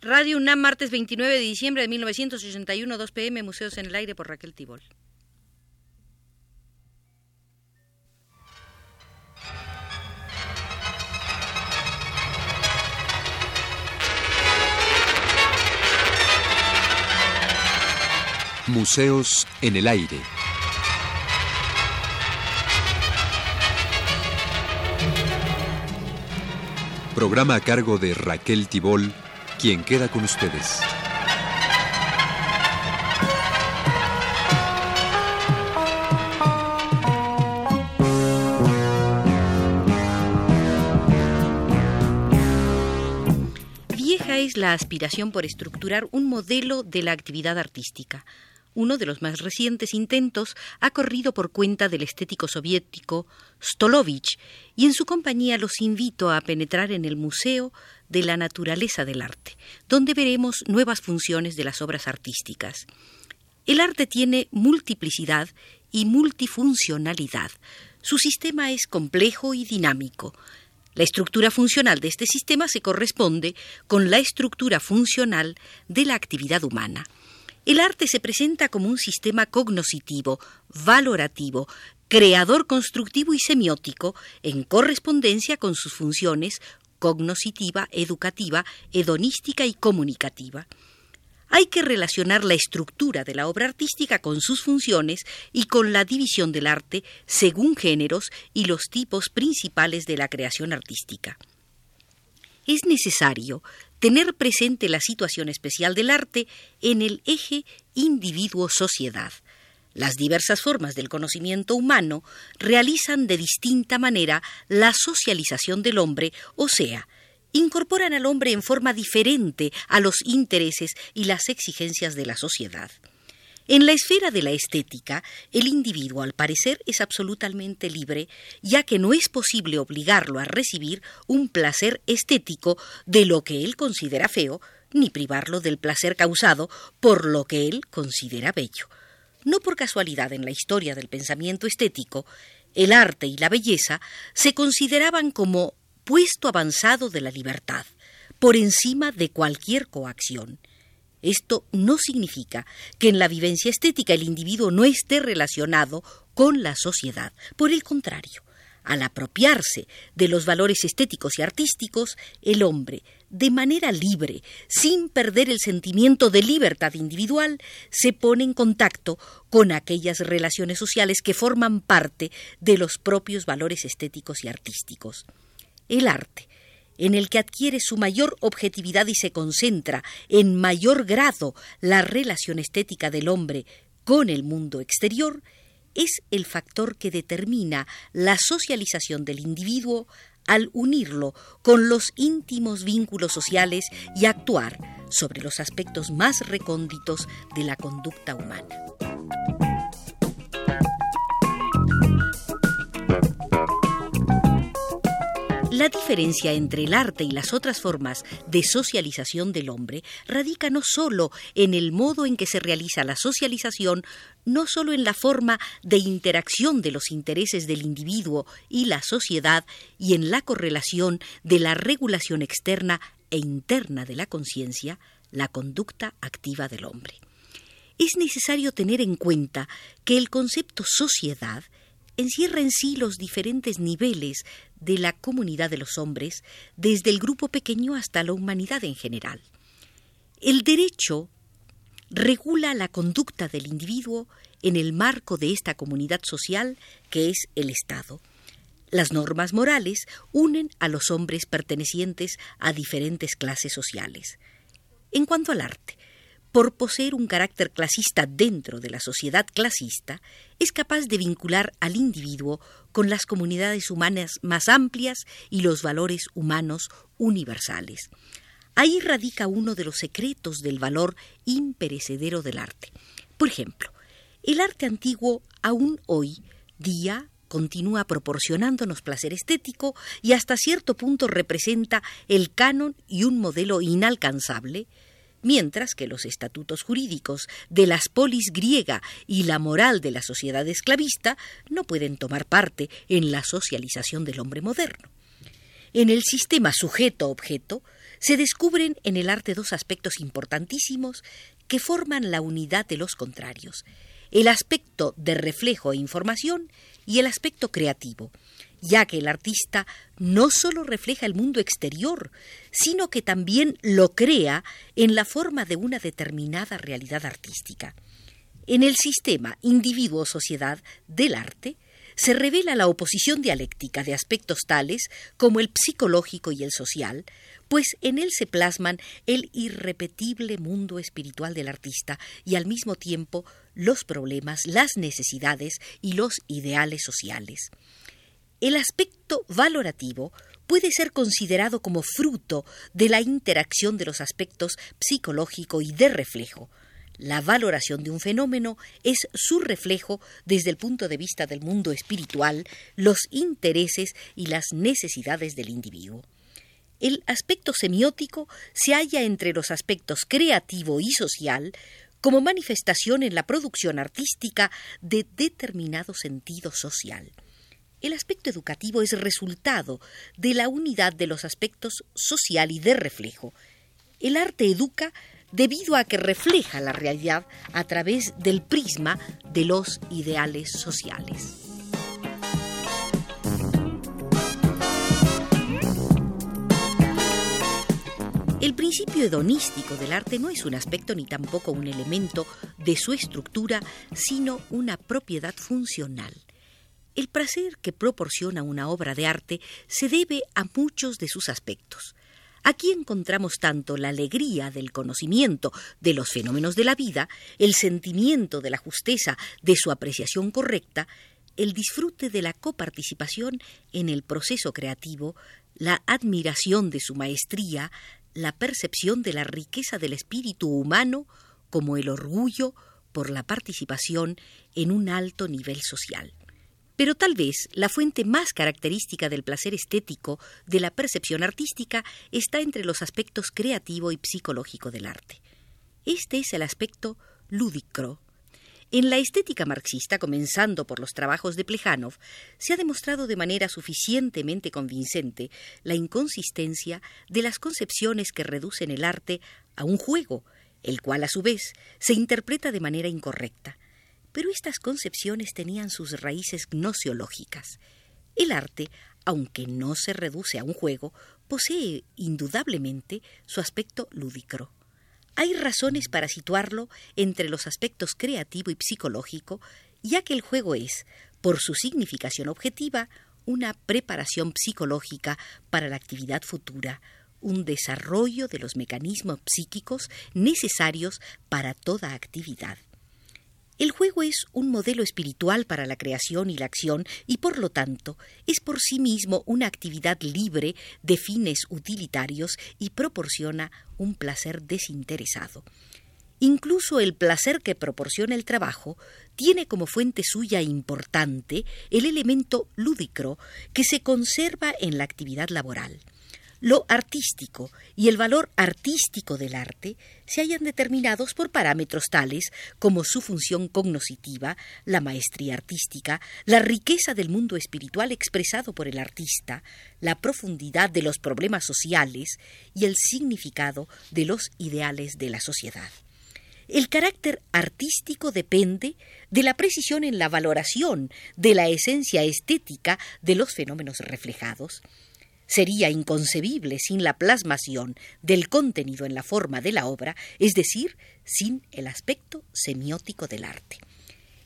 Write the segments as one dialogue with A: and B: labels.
A: Radio UNAM, martes 29 de diciembre de 1981, 2 pm, Museos en el Aire por Raquel Tibol.
B: Museos en el Aire. Programa a cargo de Raquel Tibol, quien queda con ustedes.
A: Vieja es la aspiración por estructurar un modelo de la actividad artística. Uno de los más recientes intentos ha corrido por cuenta del estético soviético Stolovich y en su compañía los invito a penetrar en el Museo de la Naturaleza del Arte, donde veremos nuevas funciones de las obras artísticas. El arte tiene multiplicidad y multifuncionalidad. Su sistema es complejo y dinámico. La estructura funcional de este sistema se corresponde con la estructura funcional de la actividad humana. El arte se presenta como un sistema cognoscitivo, valorativo, creador constructivo y semiótico, en correspondencia con sus funciones cognoscitiva, educativa, hedonística y comunicativa. Hay que relacionar la estructura de la obra artística con sus funciones y con la división del arte según géneros y los tipos principales de la creación artística. Es necesario tener presente la situación especial del arte en el eje individuo-sociedad. Las diversas formas del conocimiento humano realizan de distinta manera la socialización del hombre, o sea, incorporan al hombre en forma diferente a los intereses y las exigencias de la sociedad. En la esfera de la estética, el individuo, al parecer, es absolutamente libre, ya que no es posible obligarlo a recibir un placer estético de lo que él considera feo, ni privarlo del placer causado por lo que él considera bello. No por casualidad en la historia del pensamiento estético, el arte y la belleza se consideraban como puesto avanzado de la libertad, por encima de cualquier coacción. Esto no significa que en la vivencia estética el individuo no esté relacionado con la sociedad. Por el contrario, al apropiarse de los valores estéticos y artísticos, el hombre, de manera libre, sin perder el sentimiento de libertad individual, se pone en contacto con aquellas relaciones sociales que forman parte de los propios valores estéticos y artísticos. El arte, en el que adquiere su mayor objetividad y se concentra en mayor grado la relación estética del hombre con el mundo exterior, es el factor que determina la socialización del individuo al unirlo con los íntimos vínculos sociales y actuar sobre los aspectos más recónditos de la conducta humana. La diferencia entre el arte y las otras formas de socialización del hombre radica no sólo en el modo en que se realiza la socialización, no sólo en la forma de interacción de los intereses del individuo y la sociedad y en la correlación de la regulación externa e interna de la conciencia, la conducta activa del hombre. Es necesario tener en cuenta que el concepto sociedad encierra en sí los diferentes niveles de la comunidad de los hombres, desde el grupo pequeño hasta la humanidad en general. El derecho regula la conducta del individuo en el marco de esta comunidad social que es el Estado. Las normas morales unen a los hombres pertenecientes a diferentes clases sociales. En cuanto al arte, por poseer un carácter clasista dentro de la sociedad clasista, es capaz de vincular al individuo con las comunidades humanas más amplias y los valores humanos universales. Ahí radica uno de los secretos del valor imperecedero del arte. Por ejemplo, el arte antiguo aún hoy día continúa proporcionándonos placer estético y hasta cierto punto representa el canon y un modelo inalcanzable mientras que los estatutos jurídicos de las polis griega y la moral de la sociedad esclavista no pueden tomar parte en la socialización del hombre moderno. En el sistema sujeto-objeto se descubren en el arte dos aspectos importantísimos que forman la unidad de los contrarios, el aspecto de reflejo e información y el aspecto creativo, ya que el artista no sólo refleja el mundo exterior, sino que también lo crea en la forma de una determinada realidad artística. En el sistema individuo-sociedad del arte, se revela la oposición dialéctica de aspectos tales como el psicológico y el social, pues en él se plasman el irrepetible mundo espiritual del artista y al mismo tiempo los problemas, las necesidades y los ideales sociales. El aspecto valorativo puede ser considerado como fruto de la interacción de los aspectos psicológico y de reflejo, la valoración de un fenómeno es su reflejo desde el punto de vista del mundo espiritual, los intereses y las necesidades del individuo. El aspecto semiótico se halla entre los aspectos creativo y social como manifestación en la producción artística de determinado sentido social. El aspecto educativo es resultado de la unidad de los aspectos social y de reflejo. El arte educa debido a que refleja la realidad a través del prisma de los ideales sociales. El principio hedonístico del arte no es un aspecto ni tampoco un elemento de su estructura, sino una propiedad funcional. El placer que proporciona una obra de arte se debe a muchos de sus aspectos. Aquí encontramos tanto la alegría del conocimiento de los fenómenos de la vida, el sentimiento de la justeza de su apreciación correcta, el disfrute de la coparticipación en el proceso creativo, la admiración de su maestría, la percepción de la riqueza del espíritu humano, como el orgullo por la participación en un alto nivel social. Pero tal vez la fuente más característica del placer estético de la percepción artística está entre los aspectos creativo y psicológico del arte. Este es el aspecto lúdico. En la estética marxista, comenzando por los trabajos de Plejanov, se ha demostrado de manera suficientemente convincente la inconsistencia de las concepciones que reducen el arte a un juego, el cual a su vez se interpreta de manera incorrecta. Pero estas concepciones tenían sus raíces gnosiológicas. El arte, aunque no se reduce a un juego, posee indudablemente su aspecto lúdico. Hay razones para situarlo entre los aspectos creativo y psicológico, ya que el juego es, por su significación objetiva, una preparación psicológica para la actividad futura, un desarrollo de los mecanismos psíquicos necesarios para toda actividad. El juego es un modelo espiritual para la creación y la acción y por lo tanto es por sí mismo una actividad libre de fines utilitarios y proporciona un placer desinteresado. Incluso el placer que proporciona el trabajo tiene como fuente suya importante el elemento lúdico que se conserva en la actividad laboral. Lo artístico y el valor artístico del arte se hallan determinados por parámetros tales como su función cognoscitiva, la maestría artística, la riqueza del mundo espiritual expresado por el artista, la profundidad de los problemas sociales y el significado de los ideales de la sociedad. El carácter artístico depende de la precisión en la valoración de la esencia estética de los fenómenos reflejados, sería inconcebible sin la plasmación del contenido en la forma de la obra, es decir, sin el aspecto semiótico del arte.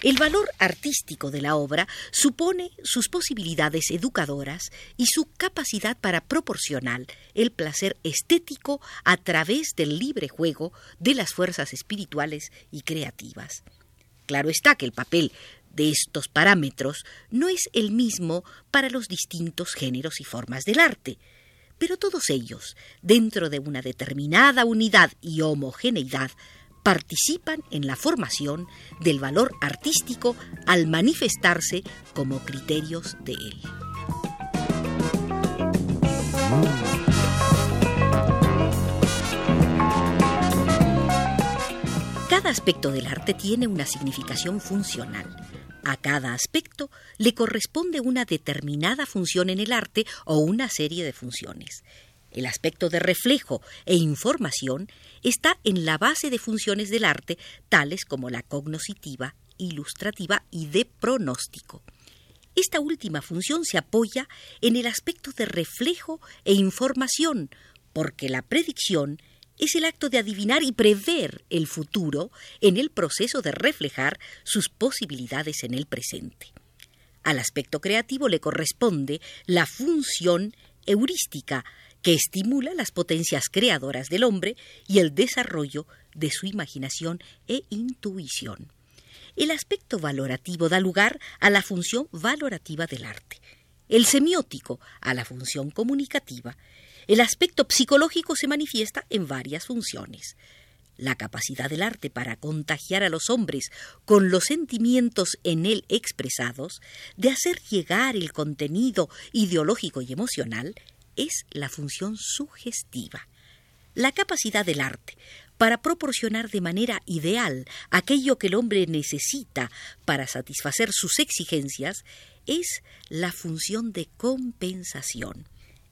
A: El valor artístico de la obra supone sus posibilidades educadoras y su capacidad para proporcionar el placer estético a través del libre juego de las fuerzas espirituales y creativas. Claro está que el papel de estos parámetros no es el mismo para los distintos géneros y formas del arte, pero todos ellos, dentro de una determinada unidad y homogeneidad, participan en la formación del valor artístico al manifestarse como criterios de él. Cada aspecto del arte tiene una significación funcional a cada aspecto le corresponde una determinada función en el arte o una serie de funciones. El aspecto de reflejo e información está en la base de funciones del arte, tales como la cognoscitiva, ilustrativa y de pronóstico. Esta última función se apoya en el aspecto de reflejo e información, porque la predicción es el acto de adivinar y prever el futuro en el proceso de reflejar sus posibilidades en el presente. Al aspecto creativo le corresponde la función heurística, que estimula las potencias creadoras del hombre y el desarrollo de su imaginación e intuición. El aspecto valorativo da lugar a la función valorativa del arte, el semiótico a la función comunicativa. El aspecto psicológico se manifiesta en varias funciones. La capacidad del arte para contagiar a los hombres con los sentimientos en él expresados, de hacer llegar el contenido ideológico y emocional, es la función sugestiva. La capacidad del arte para proporcionar de manera ideal aquello que el hombre necesita para satisfacer sus exigencias es la función de compensación.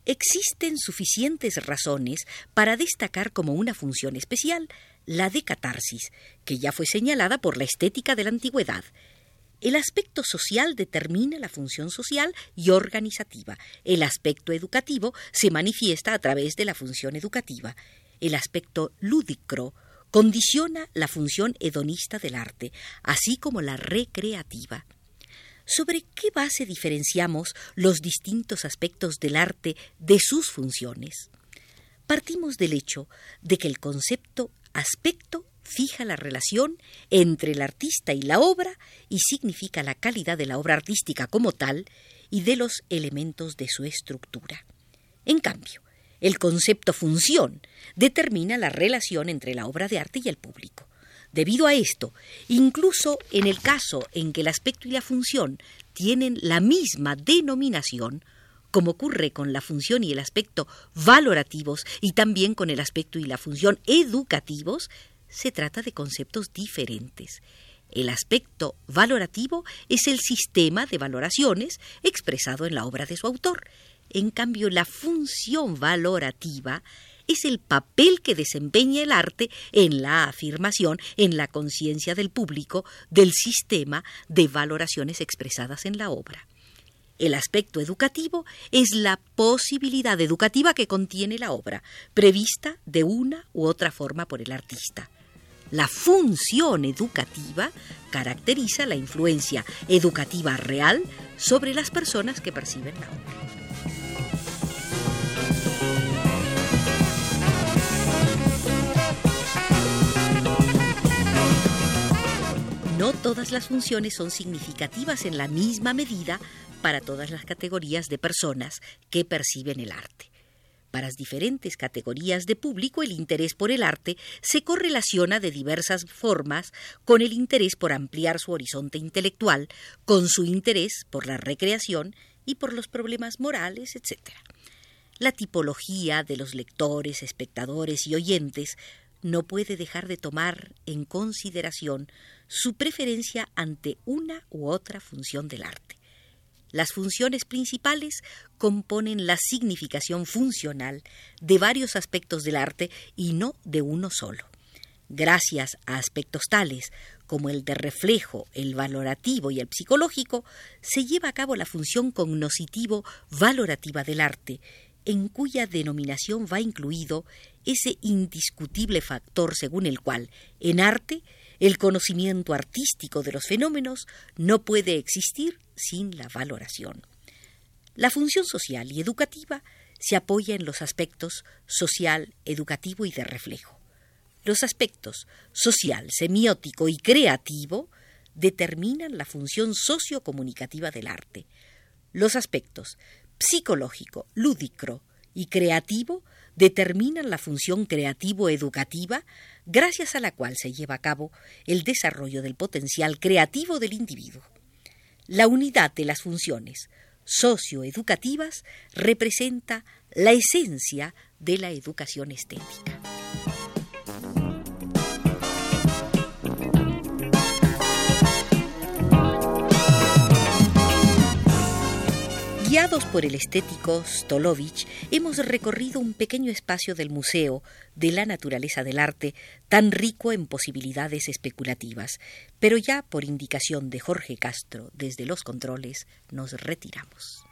A: Existen suficientes razones para destacar como una función especial la de catarsis, que ya fue señalada por la estética de la antigüedad. El aspecto social determina la función social y organizativa. El aspecto educativo se manifiesta a través de la función educativa el aspecto lúdico condiciona la función hedonista del arte, así como la recreativa. ¿Sobre qué base diferenciamos los distintos aspectos del arte de sus funciones? Partimos del hecho de que el concepto aspecto fija la relación entre el artista y la obra y significa la calidad de la obra artística como tal y de los elementos de su estructura. En cambio, el concepto función determina la relación entre la obra de arte y el público. Debido a esto, incluso en el caso en que el aspecto y la función tienen la misma denominación, como ocurre con la función y el aspecto valorativos y también con el aspecto y la función educativos, se trata de conceptos diferentes. El aspecto valorativo es el sistema de valoraciones expresado en la obra de su autor, en cambio, la función valorativa es el papel que desempeña el arte en la afirmación, en la conciencia del público, del sistema de valoraciones expresadas en la obra. El aspecto educativo es la posibilidad educativa que contiene la obra, prevista de una u otra forma por el artista. La función educativa caracteriza la influencia educativa real sobre las personas que perciben la obra. Todas las funciones son significativas en la misma medida para todas las categorías de personas que perciben el arte. Para las diferentes categorías de público el interés por el arte se correlaciona de diversas formas con el interés por ampliar su horizonte intelectual, con su interés por la recreación y por los problemas morales, etc. La tipología de los lectores, espectadores y oyentes no puede dejar de tomar en consideración su preferencia ante una u otra función del arte. Las funciones principales componen la significación funcional de varios aspectos del arte y no de uno solo. Gracias a aspectos tales como el de reflejo, el valorativo y el psicológico, se lleva a cabo la función cognoscitivo-valorativa del arte, en cuya denominación va incluido ese indiscutible factor según el cual, en arte, el conocimiento artístico de los fenómenos no puede existir sin la valoración. La función social y educativa se apoya en los aspectos social, educativo y de reflejo. Los aspectos social, semiótico y creativo determinan la función sociocomunicativa del arte. Los aspectos psicológico, lúdico y creativo determinan la función creativo-educativa gracias a la cual se lleva a cabo el desarrollo del potencial creativo del individuo. La unidad de las funciones socioeducativas representa la esencia de la educación estética. Por el estético Stolovich, hemos recorrido un pequeño espacio del museo de la naturaleza del arte, tan rico en posibilidades especulativas. Pero ya por indicación de Jorge Castro, desde los controles, nos retiramos.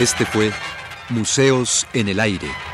B: Este fue Museos en el Aire.